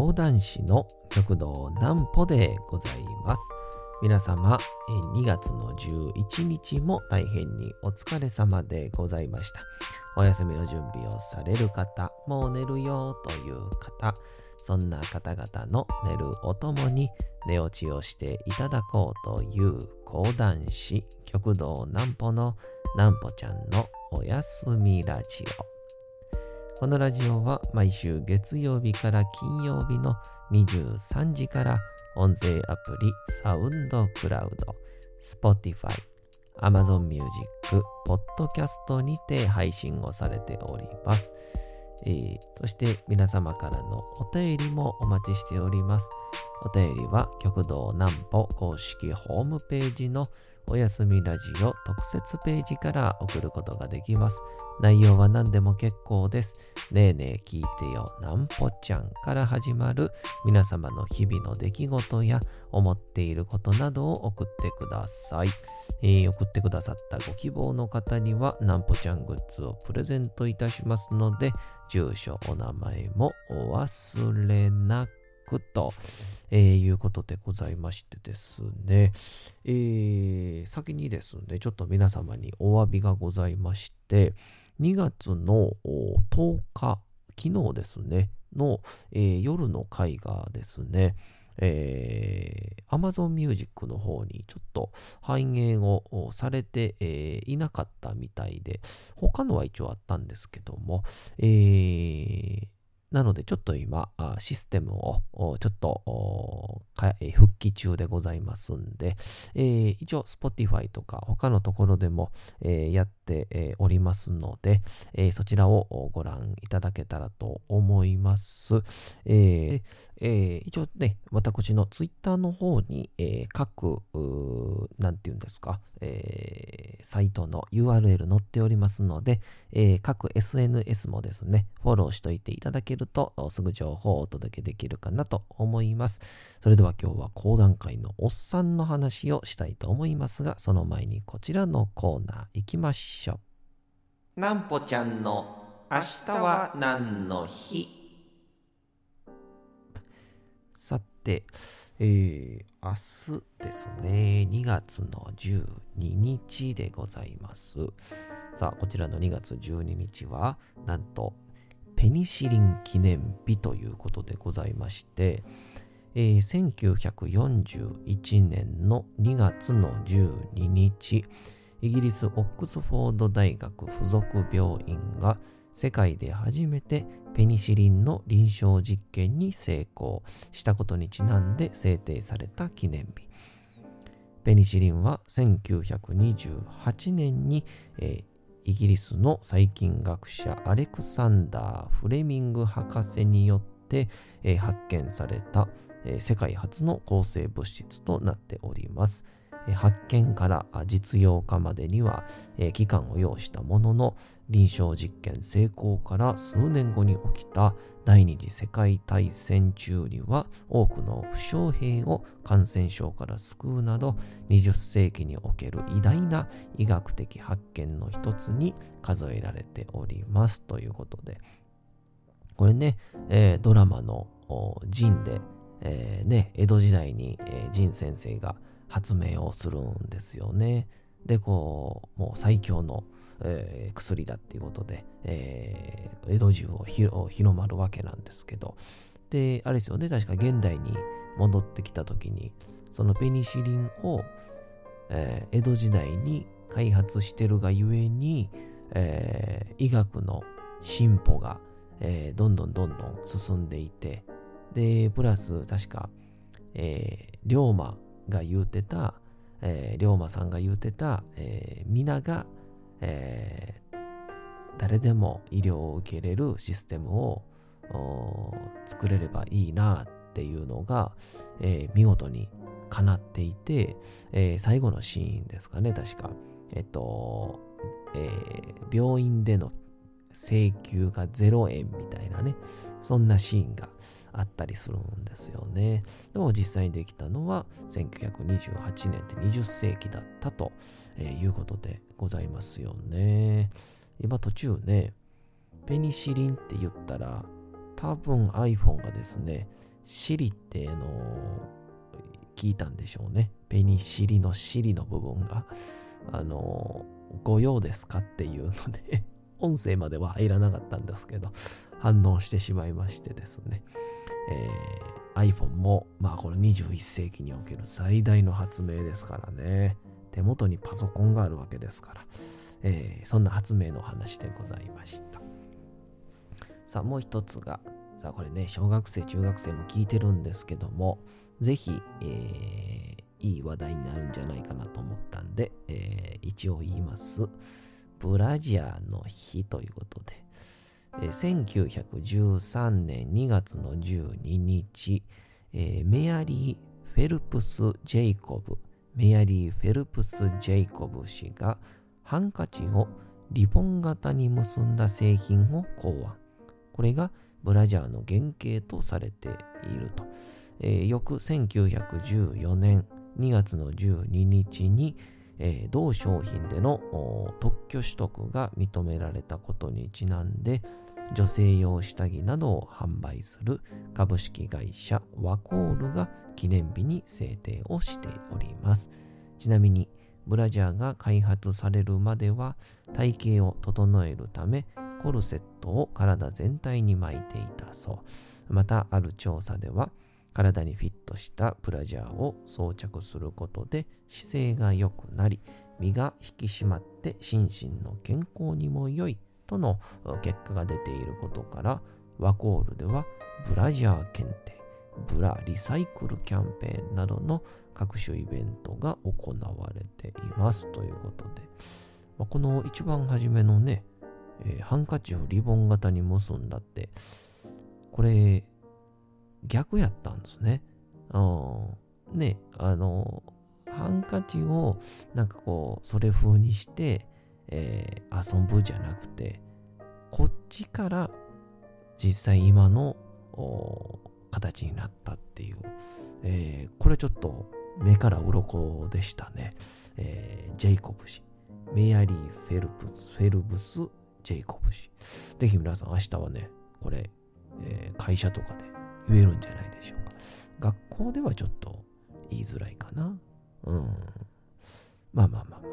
講談師の極道南歩でございます。皆様、2月の11日も大変にお疲れ様でございました。お休みの準備をされる方、もう寝るよという方、そんな方々の寝るおともに寝落ちをしていただこうという講談師極道南歩の南歩ちゃんのおやすみラジオ。このラジオは毎週月曜日から金曜日の23時から音声アプリサウンドクラウド、Spotify、Amazon Music、Podcast にて配信をされております。えー、そして皆様からのお便りもお待ちしております。お便りは極道南歩公式ホームページのおやすみラジオ特設ページから送ることができます。内容は何でも結構です。ねえねえ聞いてよ、なんぽちゃんから始まる皆様の日々の出来事や思っていることなどを送ってください。えー、送ってくださったご希望の方には、なんぽちゃんグッズをプレゼントいたしますので、住所、お名前もお忘れなく。くと、えー、いうことでございましてですね、えー、先にですね、ちょっと皆様にお詫びがございまして、2月の10日、昨日ですね、の、えー、夜の会がですね、えー、Amazon Music の方にちょっと反映をされて、えー、いなかったみたいで、他のは一応あったんですけども、えー、なので、ちょっと今、システムをちょっと復帰中でございますんで、えー、一応 Spotify とか他のところでも、えー、やっておりますので、えー、そちらをご覧いただけたらと思います。ええー、一応ね、私の Twitter の方に、えー、各、なんていうんですか、えー、サイトの URL 載っておりますので、えー、各 SNS もですね、フォローしといていただけると、すぐ情報をお届けできるかなと思います。それでは今日は講談会のおっさんの話をしたいと思いますが、その前にこちらのコーナー行きましょう。なんぽちゃんの明日は何の日？さて、えー、明日ですね、2月の12日でございます。さあ、こちらの2月12日は、なんと、ペニシリン記念日ということでございまして、えー、1941年の2月の12日、イギリスオックスフォード大学附属病院が世界で初めてペニシリンの臨床実験に成功したことにちなんで制定された記念日。ペニシリンは1928年に、えー、イギリスの細菌学者アレクサンダー・フレミング博士によって、えー、発見された、えー、世界初の抗生物質となっております。発見から実用化までには期間を要したものの臨床実験成功から数年後に起きた第二次世界大戦中には多くの負傷兵を感染症から救うなど20世紀における偉大な医学的発見の一つに数えられておりますということでこれね、えー、ドラマのジンで、えー、ね、江戸時代に、えー、ジン先生が発明をするんですよね。で、こう、もう最強の、えー、薬だっていうことで、えー、江戸中を広まるわけなんですけど、で、あれですよね、確か現代に戻ってきた時に、そのペニシリンを、えー、江戸時代に開発してるがゆえに、えー、医学の進歩が、えー、どんどんどんどん進んでいて、で、プラス確か、えー、龍馬が言うてた、えー、龍馬さんが言うてた、えー、皆が、えー、誰でも医療を受けれるシステムを作れればいいなっていうのが、えー、見事に叶っていて、えー、最後のシーンですかね、確か。えっと、えー、病院での請求が0円みたいなね、そんなシーンがあったりするんですよね。でも実際にできたのは1928年で20世紀だったということでございますよね。今途中ね、ペニシリンって言ったら多分 iPhone がですね、シリっての聞いたんでしょうね。ペニシリのシリの部分が、あの、ご用ですかっていうので 音声までは入らなかったんですけど、反応してしまいましてですね。えー、iPhone も、まあこの21世紀における最大の発明ですからね。手元にパソコンがあるわけですから。えー、そんな発明の話でございました。さあ、もう一つが、さあ、これね、小学生、中学生も聞いてるんですけども、ぜひ、えー、いい話題になるんじゃないかなと思ったんで、えー、一応言います。ブラジャーの日ということで、えー、1913年2月の12日、えー、メアリー・フェルプス・ジェイコブ、メアリー・フェルプス・ジェイコブ氏がハンカチをリボン型に結んだ製品を考案。これがブラジャーの原型とされていると。えー、翌1914年2月の12日に、えー、同商品での特許取得が認められたことにちなんで、女性用下着などを販売する株式会社ワコールが記念日に制定をしております。ちなみにブラジャーが開発されるまでは体型を整えるためコルセットを体全体に巻いていたそう。またある調査では体にフィットしたブラジャーを装着することで姿勢が良くなり身が引き締まって心身の健康にも良いとの結果が出ていることからワコールではブラジャー検定ブラリサイクルキャンペーンなどの各種イベントが行われていますということで、この一番初めのね、ハンカチをリボン型に結んだって、これ逆やったんですね。ね、あの、ハンカチをなんかこう、それ風にして、えー、遊ぶじゃなくて、こっちから実際今の形になったっていう、えー、これちょっと目から鱗でしたね。えー、ジェイコブ氏。メアリー・フェルプス、フェルブス・ジェイコブ氏。ぜひ皆さん明日はね、これ、えー、会社とかで言えるんじゃないでしょうか。学校ではちょっと言いづらいかな。うん。まあまあまあまあ。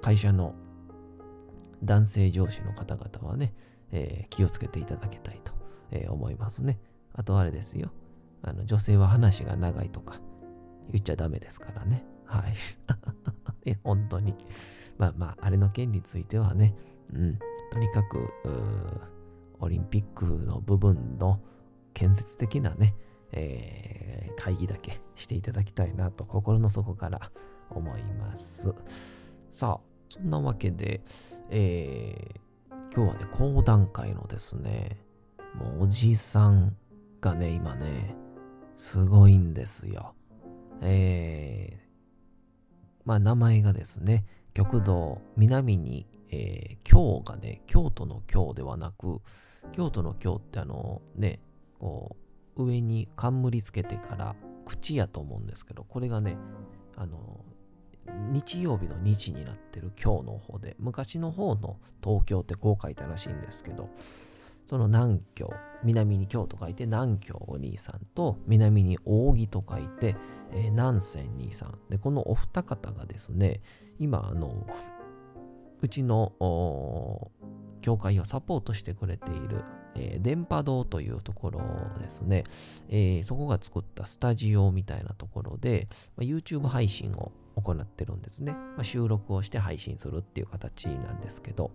会社の男性上司の方々はね、えー、気をつけていただきたいと、えー、思いますね。あとあれですよ。あの女性は話が長いとか言っちゃダメですからね。はい。え、本当に。まあまあ、あれの件についてはね、うん。とにかく、オリンピックの部分の建設的なね、えー、会議だけしていただきたいなと心の底から思います。さあ、そんなわけで、えー、今日はね、講談会のですね、もうおじさんがね、今ね、すごいんですよ。えー、まあ名前がですね、極道南に、えー、京がね、京都の京ではなく、京都の京ってあのね、こう、上に冠つけてから口やと思うんですけど、これがね、あの、日曜日の日になってる京の方で、昔の方の東京ってこう書いたらしいんですけど、その南京、南に京と書いて南京お兄さんと、南に扇と書いて、えー、南仙兄さん。で、このお二方がですね、今、あの、うちの教会をサポートしてくれている、えー、電波堂というところですね、えー、そこが作ったスタジオみたいなところで、まあ、YouTube 配信を行ってるんですね。まあ、収録をして配信するっていう形なんですけど、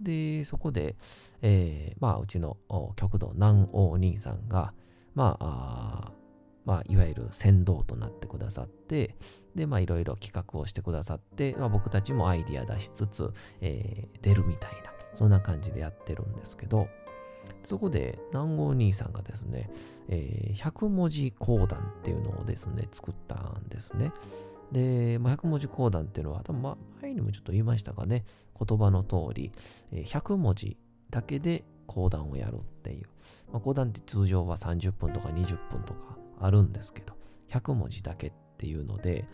で、そこで、えー、まあ、うちの極道南王兄さんが、まあ、まあ、いわゆる先導となってくださって、で、まあ、いろいろ企画をしてくださって、まあ、僕たちもアイディア出しつつ、えー、出るみたいな、そんな感じでやってるんですけど、そこで南郷兄さんがですね、えー、100文字講談っていうのをですね、作ったんですね。で、まあ、100文字講談っていうのは、多分前にもちょっと言いましたかね、言葉の通り、100文字だけで講談をやるっていう。まあ、講談って通常は30分とか20分とかあるんですけど、100文字だけっていうので、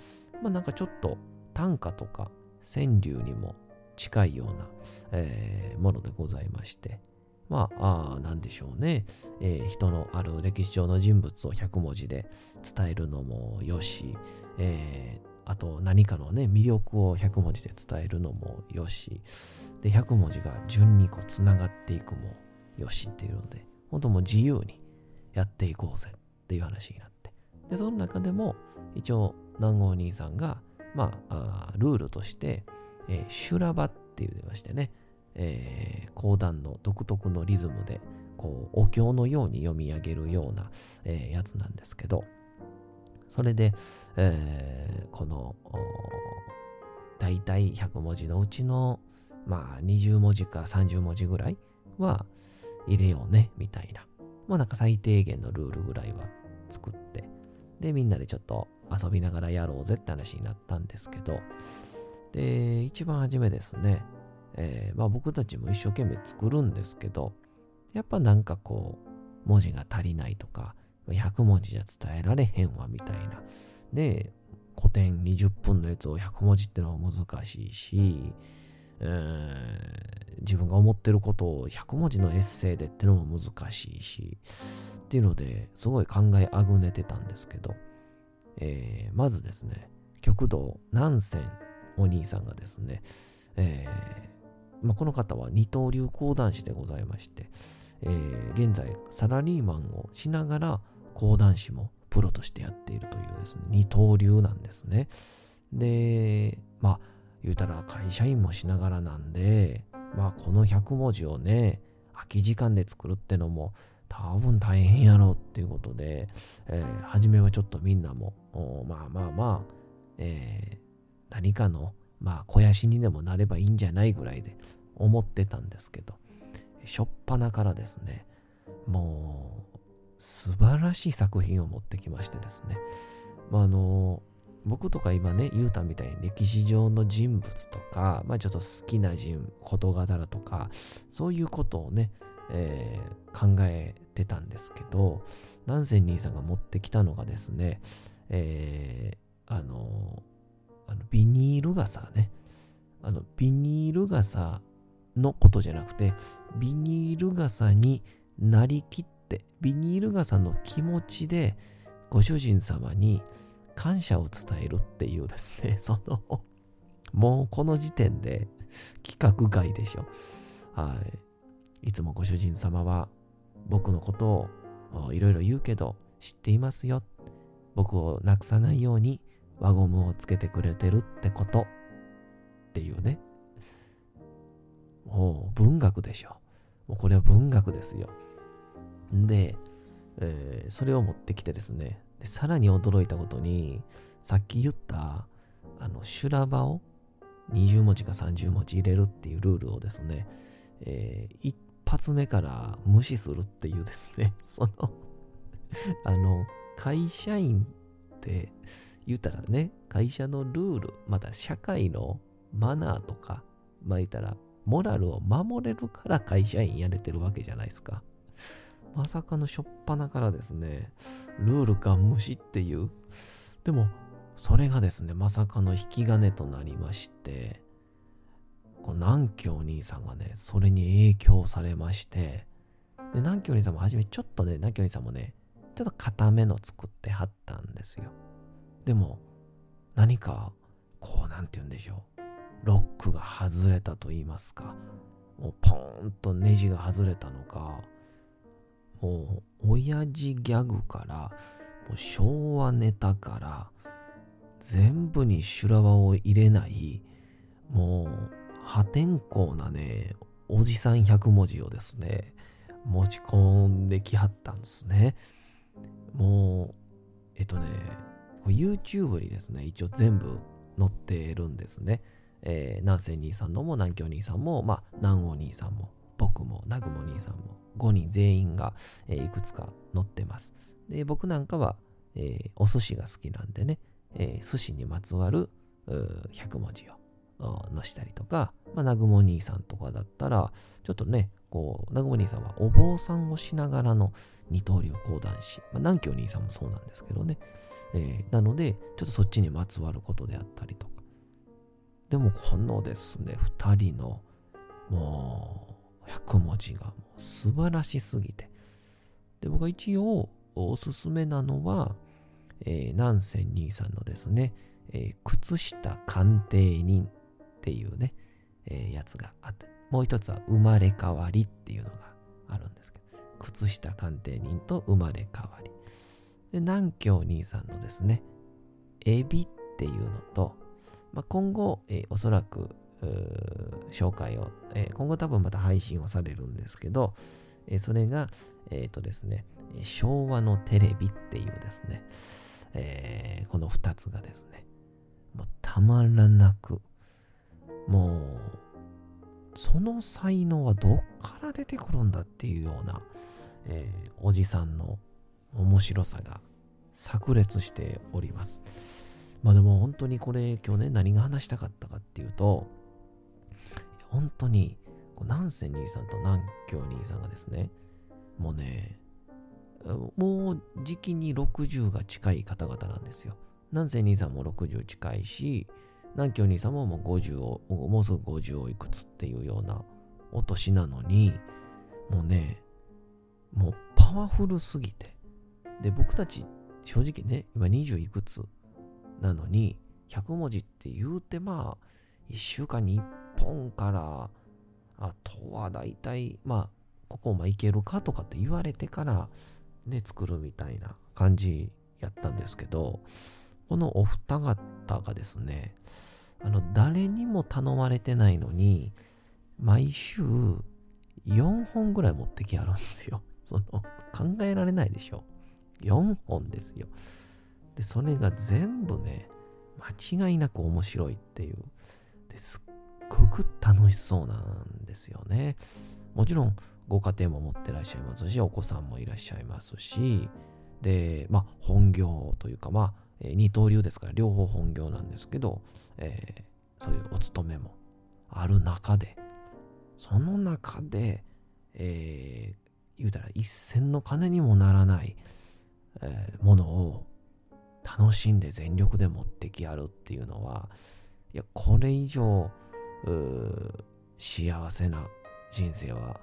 まあなんかちょっと短歌とか川柳にも近いような、えー、ものでございまして、まあ、あなんでしょうね、えー、人のある歴史上の人物を100文字で伝えるのもよし、え、あと何かのね、魅力を100文字で伝えるのもよし、で、100文字が順にこうつながっていくもよしっていうので、本当もう自由にやっていこうぜっていう話になって。で、その中でも、一応、南郷兄さんが、まあ、ルールとして、えー、修羅場っていう出ましてね、えー、講談の独特のリズムで、こう、お経のように読み上げるような、えー、やつなんですけど、それで、えー、この、大体100文字のうちの、まあ、20文字か30文字ぐらいは入れようね、みたいな。まあ、なんか最低限のルールぐらいは作って、で、みんなでちょっと遊びながらやろうぜって話になったんですけど、で、一番初めですね、えー、まあ僕たちも一生懸命作るんですけど、やっぱなんかこう、文字が足りないとか、100文字じゃ伝えられへんわみたいな。で、古典20分のやつを100文字ってのは難しいし、自分が思ってることを100文字のエッセイでってのも難しいし、っていうのですごい考えあぐねてたんですけど、えー、まずですね、極道南泉お兄さんがですね、えーまあ、この方は二刀流講談師でございまして、えー、現在サラリーマンをしながら講談師もプロとしてやっているというですね、二刀流なんですね。で、まあ、言うたら会社員もしながらなんで、まあ、この100文字をね、空き時間で作るってのも多分大変やろうっていうことで、えー、初めはちょっとみんなも、まあまあまあ、えー、何かの、まあ、肥やしにでもなればいいんじゃないぐらいで思ってたんですけど、しょっぱなからですね、もう、素晴らしい作品を持ってきましてですね、まあ、あの、僕とか今ね、言うたみたいに歴史上の人物とか、まあちょっと好きな人、事柄とか、そういうことをね、えー、考えてたんですけど、南仙兄さんが持ってきたのがですね、えー、あの、あのビニール傘ね、あの、ビニール傘のことじゃなくて、ビニール傘になりきっって、ビニール傘の気持ちで、ご主人様に感謝を伝えるっていうですね、その、もうこの時点で規格外でしょ。はい。いつもご主人様は僕のことをいろいろ言うけど知っていますよ。僕をなくさないように輪ゴムをつけてくれてるってことっていうね。もう文学でしょ。もうこれは文学ですよ。で、えー、それを持ってきてですねで、さらに驚いたことに、さっき言った、あの、修羅場を20文字か30文字入れるっていうルールをですね、えー、発目から無視するっていうですね、そのあの、会社員って言ったらね、会社のルール、また社会のマナーとか、まあ言ったら、モラルを守れるから会社員やれてるわけじゃないですか。まさかのしょっぱなからですね、ルールか無視っていう。でも、それがですね、まさかの引き金となりまして、この南京兄さんがね、それに影響されまして、で、南京兄さんも初めちょっとね、南京兄さんもね、ちょっと固めの作ってはったんですよ。でも、何か、こう、なんて言うんでしょう。ロックが外れたと言いますか、もうポーンとネジが外れたのか、もう、親父ギャグから、もう昭和ネタから、全部に修羅場を入れない、もう、破天荒なね、おじさん100文字をですね、持ち込んできはったんですね。もう、えっとね、YouTube にですね、一応全部載ってるんですね。えー、南西兄さんのも南京兄さんも、まあ、南王兄さんも、僕も、南雲兄さんも、5人全員が、え、いくつか載ってます。で、僕なんかは、え、お寿司が好きなんでね、え、寿司にまつわる100文字をのしたりとか、まあ、南雲兄さんとかだったら、ちょっとね、こう、南雲兄さんはお坊さんをしながらの二刀流講談師、まあ、南京兄さんもそうなんですけどね、えー、なので、ちょっとそっちにまつわることであったりとか。でも、このですね、二人の、もう、100文字がもう素晴らしすぎて。で、僕は一応おすすめなのは、えー、南仙兄さんのですね、えー、靴下鑑定人っていうね、えー、やつがあって、もう一つは生まれ変わりっていうのがあるんですけど、靴下鑑定人と生まれ変わり。で、南京兄さんのですね、エビっていうのと、まあ、今後、えー、おそらく紹介を、えー、今後多分また配信をされるんですけど、えー、それが、えっ、ー、とですね、昭和のテレビっていうですね、え、この2つがですね、もうたまらなく、もう、その才能はどっから出てくるんだっていうような、え、おじさんの面白さが炸裂しております。まあでも本当にこれ今日ね何が話したかったかっていうと本当に南仙兄さんと南京兄さんがですねもうねもう時期に60が近い方々なんですよ。南仙兄さんも60近いし南京兄さんももう50をもうすぐ50をいくつっていうようなお年なのにもうねもうパワフルすぎてで僕たち正直ね今20いくつなのに、100文字って言うてまあ、1週間に1本から、あとは大体、まあ、ここまいけるかとかって言われてから、ね、作るみたいな感じやったんですけど、このお二方がですね、あの、誰にも頼まれてないのに、毎週4本ぐらい持ってきやるんですよ。その、考えられないでしょ。4本ですよ。で、それが全部ね、間違いなく面白いっていう。ですっごく楽しそうなんですよね。もちろん、ご家庭も持ってらっしゃいますし、お子さんもいらっしゃいますし、で、まあ、本業というか、まあ、二刀流ですから、両方本業なんですけど、えー、そういうお勤めもある中で、その中で、えー、言うたら一銭の金にもならない、えー、ものを楽しんで全力で持ってきやるっていうのは、いや、これ以上、幸せな人生は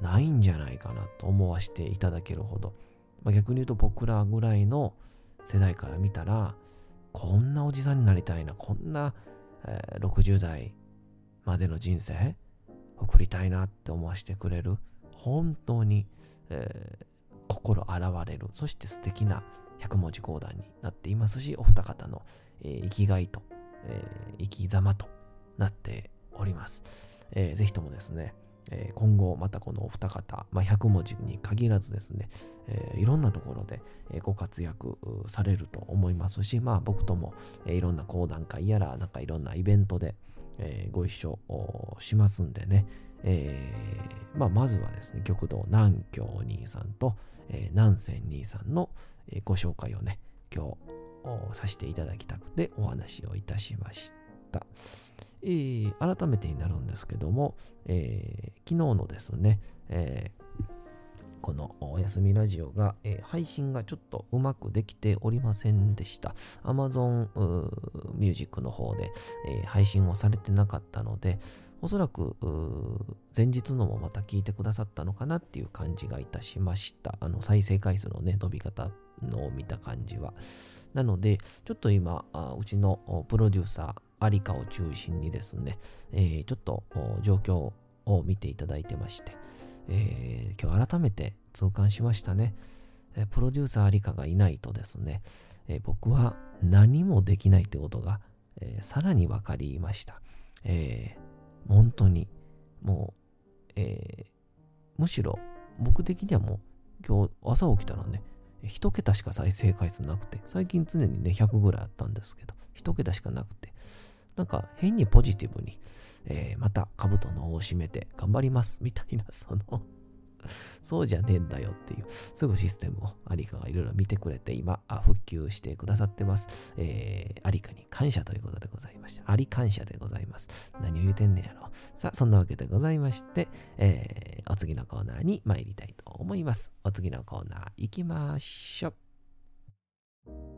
ないんじゃないかなと思わせていただけるほど、まあ、逆に言うと僕らぐらいの世代から見たら、こんなおじさんになりたいな、こんな、えー、60代までの人生送りたいなって思わせてくれる、本当に、えー、心洗われる、そして素敵な100文字講談になっていますし、お二方の、えー、生きがいと、えー、生き様となっております。えー、ぜひともですね、えー、今後またこのお二方、まあ、100文字に限らずですね、えー、いろんなところで、ご活躍されると思いますし、まあ僕とも、いろんな講談会やら、なんかいろんなイベントで、ご一緒しますんでね、えまあ、まずはですね、極道南京兄さんと、南仙兄さんの、ご紹介をね、今日させていただきたくてお話をいたしました。えー、改めてになるんですけども、えー、昨日のですね、えー、このおやすみラジオが、え、配信がちょっとうまくできておりませんでした。Amazon Music の方で、え、配信をされてなかったので、おそらく前日のもまた聞いてくださったのかなっていう感じがいたしました。あの再生回数のね、伸び方のを見た感じは。なので、ちょっと今、うちのプロデューサー、アリカを中心にですね、えー、ちょっと状況を見ていただいてまして、えー、今日改めて痛感しましたね。プロデューサーアリカがいないとですね、え僕は何もできないってことが、えさらに分かりました。え本当に、もう、えむしろ僕的にはもう今日朝起きたらね、一桁しか再生回数なくて、最近常にね、100ぐらいあったんですけど、一桁しかなくて、なんか変にポジティブに、えー、また兜の尾を締めて頑張ります、みたいな、その そうじゃねえんだよっていう、すぐシステムをアリカがいろいろ見てくれて、今、復旧してくださってます。えー、アリカに感謝ということでございました。アリ感謝でございます。何を言うてんねやろ。さあ、そんなわけでございまして、えー、お次のコーナーに参りたいと思います。お次のコーナー行きましょう。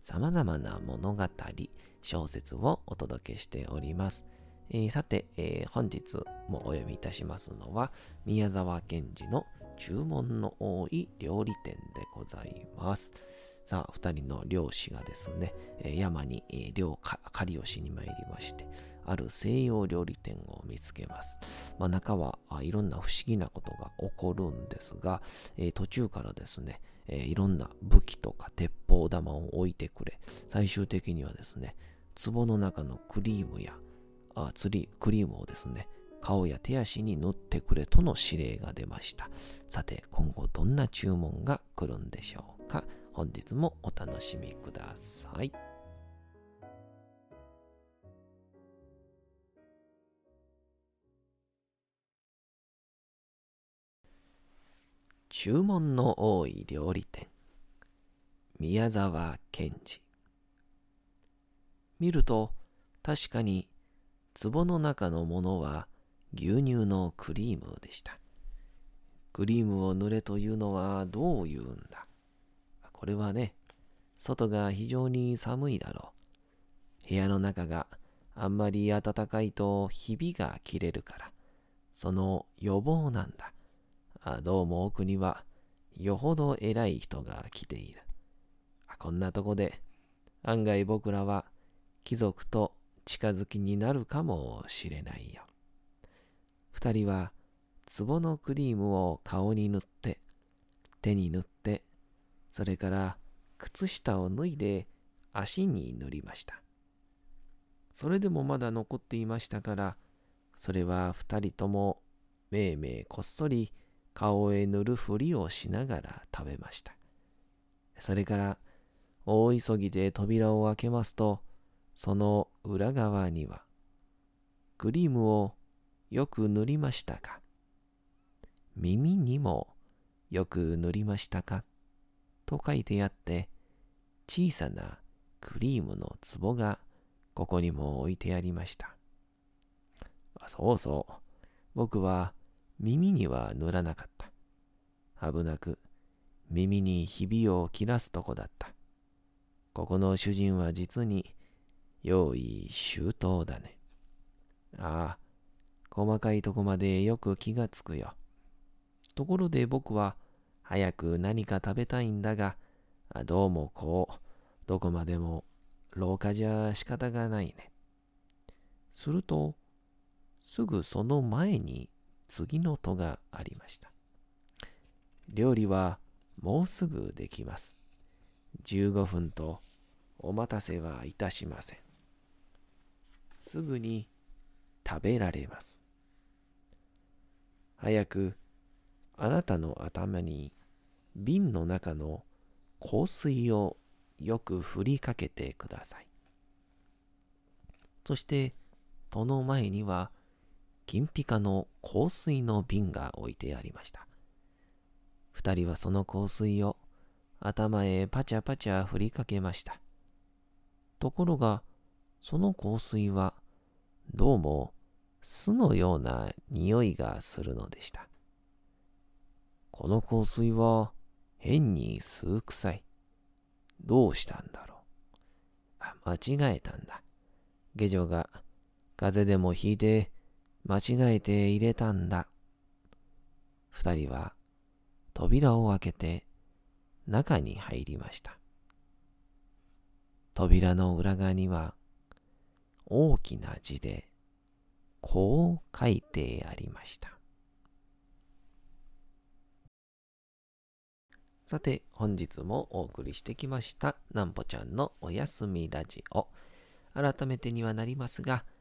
様々な物語、小説をお届けしております。えー、さて、えー、本日もお読みいたしますのは、宮沢賢治の注文の多い料理店でございます。さあ、二人の漁師がですね、山に漁狩りをしに参りまして、ある西洋料理店を見つけます。まあ、中はいろんな不思議なことが起こるんですが、えー、途中からですね、えー、いろんな武器とか鉄砲玉を置いてくれ、最終的にはですね、壺の中のクリームや、あ釣り、クリームをですね、顔や手足に塗ってくれとの指令が出ました。さて、今後どんな注文が来るんでしょうか本日もお楽しみください。注文の多い料理店。宮沢賢治。見ると確かに壺の中のものは牛乳のクリームでした。クリームを塗れというのはどう言うんだ。これはね外が非常に寒いだろう。部屋の中があんまり暖かいとひびが切れるからその予防なんだ。あどうも奥にはよほど偉い人が来ている。こんなとこで案外僕らは貴族と近づきになるかもしれないよ。二人は壺のクリームを顔に塗って、手に塗って、それから靴下を脱いで足に塗りました。それでもまだ残っていましたから、それは二人ともめいめいこっそり顔へ塗るふりをしながら食べました。それから大急ぎで扉を開けますと、その裏側には、クリームをよく塗りましたか？耳にもよく塗りましたか？と書いてあって、小さなクリームの壺がここにも置いてありました。そうそう。僕は耳には塗らなかった。危なく耳にひびを切らすとこだった。ここの主人は実に用意周到だね。ああ、細かいとこまでよく気がつくよ。ところで僕は早く何か食べたいんだが、どうもこう、どこまでも廊下じゃ仕方がないね。すると、すぐその前に次の戸がありました。料理はもうすぐできます。15分とお待たせはいたしません。すぐに食べられます。早くあなたの頭に瓶の中の香水をよく振りかけてください。そして、戸の前には金ピカの香水の瓶が置いてありました。二人はその香水を頭へパチャパチャ振りかけました。ところが、その香水はどうも巣のような匂いがするのでした。この香水は変に吸う臭い。どうしたんだろう。あ、間違えたんだ。下女が風邪でもひいて間違えて入れたんだ。二人は扉を開けて中に入りました。扉の裏側には大きな字でこう書いてありました。さて、本日もお送りしてきました、なんぽちゃんのおやすみラジオ。改めてにはなりますが、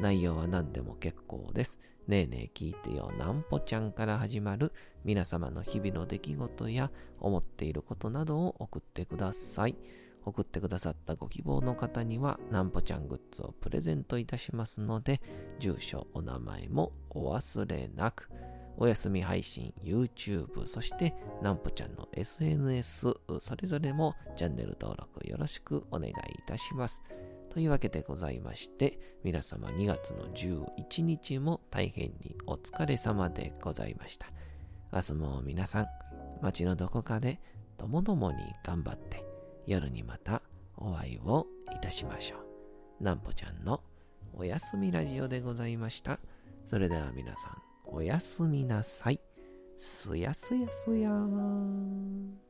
内容は何でも結構です。ねえねえ聞いてよなんぽちゃんから始まる皆様の日々の出来事や思っていることなどを送ってください。送ってくださったご希望の方にはなんぽちゃんグッズをプレゼントいたしますので、住所、お名前もお忘れなく。お休み配信、YouTube、そしてなんぽちゃんの SNS、それぞれもチャンネル登録よろしくお願いいたします。というわけでございまして、皆様2月の11日も大変にお疲れ様でございました。明日も皆さん、街のどこかでともどもに頑張って、夜にまたお会いをいたしましょう。なんぽちゃんのおやすみラジオでございました。それでは皆さん、おやすみなさい。すやすやすやーん。